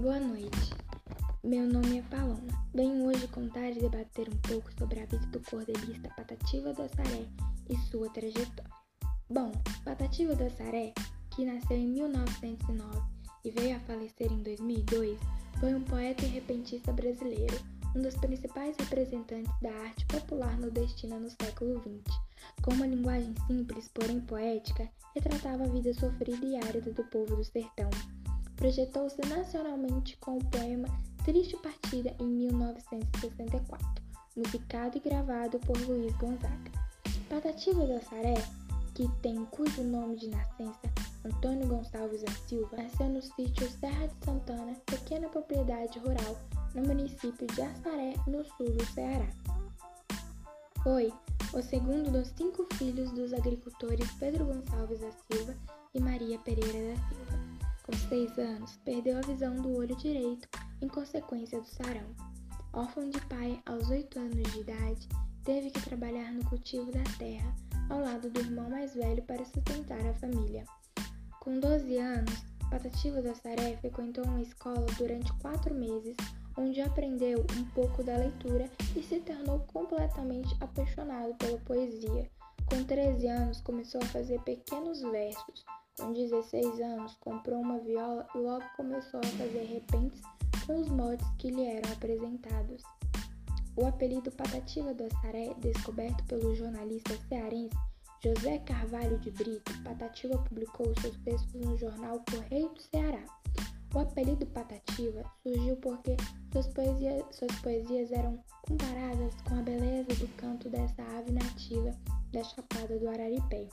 Boa noite. Meu nome é Paloma. Venho hoje contar e debater um pouco sobre a vida do cordelista Patativa do Assaré e sua trajetória. Bom, Patativa do Assaré, que nasceu em 1909 e veio a falecer em 2002, foi um poeta e repentista brasileiro, um dos principais representantes da arte popular nordestina no século XX. Com uma linguagem simples, porém poética, retratava a vida sofrida e árida do povo do sertão projetou-se nacionalmente com o poema Triste Partida em 1964, musicado e gravado por Luiz Gonzaga. Patativa do Assaré, que tem cujo nome de nascença Antônio Gonçalves da Silva, nasceu no sítio Serra de Santana, pequena propriedade rural no município de Assaré, no sul do Ceará. Foi o segundo dos cinco filhos dos agricultores Pedro Gonçalves da Silva e Maria Pereira da Silva. Com seis anos, perdeu a visão do olho direito em consequência do sarão. Órfão de pai aos oito anos de idade, teve que trabalhar no cultivo da terra ao lado do irmão mais velho para sustentar a família. Com 12 anos, Patativa da Saré frequentou uma escola durante quatro meses, onde aprendeu um pouco da leitura e se tornou completamente apaixonado pela poesia. Com 13 anos, começou a fazer pequenos versos, com 16 anos, comprou uma viola e logo começou a fazer repentes com os motes que lhe eram apresentados. O apelido Patativa do Assaré, descoberto pelo jornalista cearense José Carvalho de Brito, Patativa publicou seus textos no jornal Correio do Ceará. O apelido Patativa surgiu porque suas poesias, suas poesias eram comparadas com a beleza do canto dessa ave nativa da Chapada do Araripé.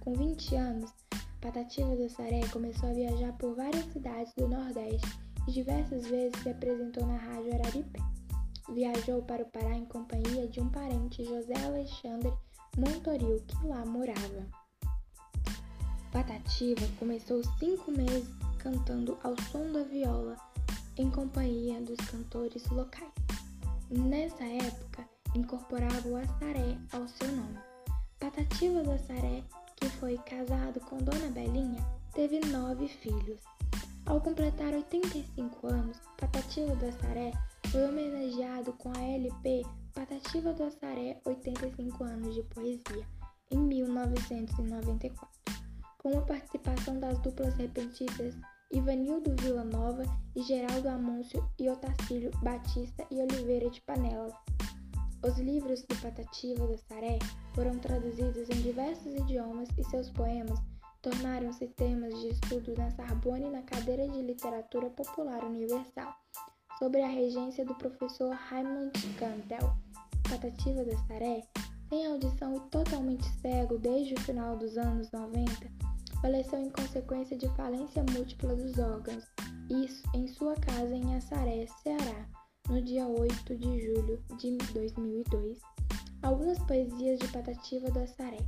Com 20 anos, Patativa do Saré começou a viajar por várias cidades do Nordeste e diversas vezes se apresentou na Rádio Araripé. Viajou para o Pará em companhia de um parente, José Alexandre Montoril, que lá morava. Patativa começou cinco meses cantando ao som da viola, em companhia dos cantores locais. Nessa época, incorporava o assaré ao seu nome. Patativa do Assaré que foi casado com Dona Belinha, teve nove filhos. Ao completar 85 anos, Patativa do Assaré foi homenageado com a LP Patativa do Assaré 85 anos de poesia, em 1994, com a participação das duplas repentistas Ivanildo Vila Nova e Geraldo Amôncio e Otacílio Batista e Oliveira de Panelas. Os livros do Patativa do Saré foram traduzidos em diversos idiomas e seus poemas tornaram-se temas de estudo na Sorbonne na cadeira de Literatura Popular Universal, sob a regência do professor Raymond Cantel. Patativa do Saré, sem audição e totalmente cego desde o final dos anos 90, faleceu em consequência de falência múltipla dos órgãos, isso em sua casa em Assaré, Ceará no dia 8 de julho de 2002, algumas poesias de Patativa do Assaré,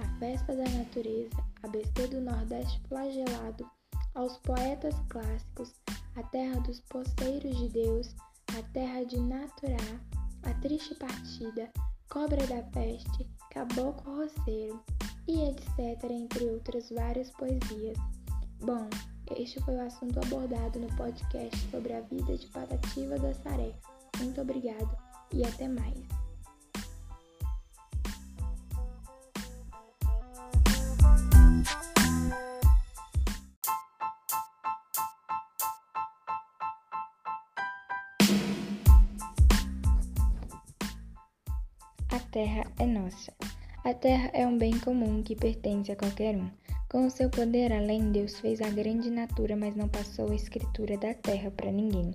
A Festa da Natureza, ABC do Nordeste Flagelado, aos poetas clássicos, A Terra dos Poceiros de Deus, A Terra de Naturá, A Triste Partida, Cobra da Peste, Caboclo Roceiro e etc., entre outras várias poesias. Bom, este foi o assunto abordado no podcast sobre a vida de Patativa do Assaré. Muito obrigado e até mais. A terra é nossa. A terra é um bem comum que pertence a qualquer um. Com o seu poder além, Deus fez a grande natura, mas não passou a escritura da terra para ninguém.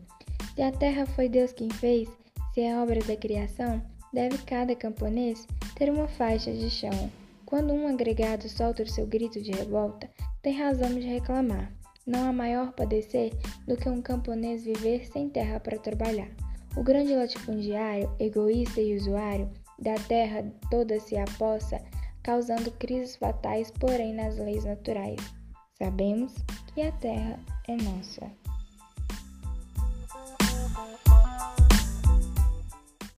Se a terra foi Deus quem fez, se é obra da criação, deve cada camponês ter uma faixa de chão. Quando um agregado solta o seu grito de revolta, tem razão de reclamar. Não há maior padecer do que um camponês viver sem terra para trabalhar. O grande latifundiário, egoísta e usuário da terra toda se apossa causando crises fatais, porém, nas leis naturais. Sabemos que a Terra é nossa.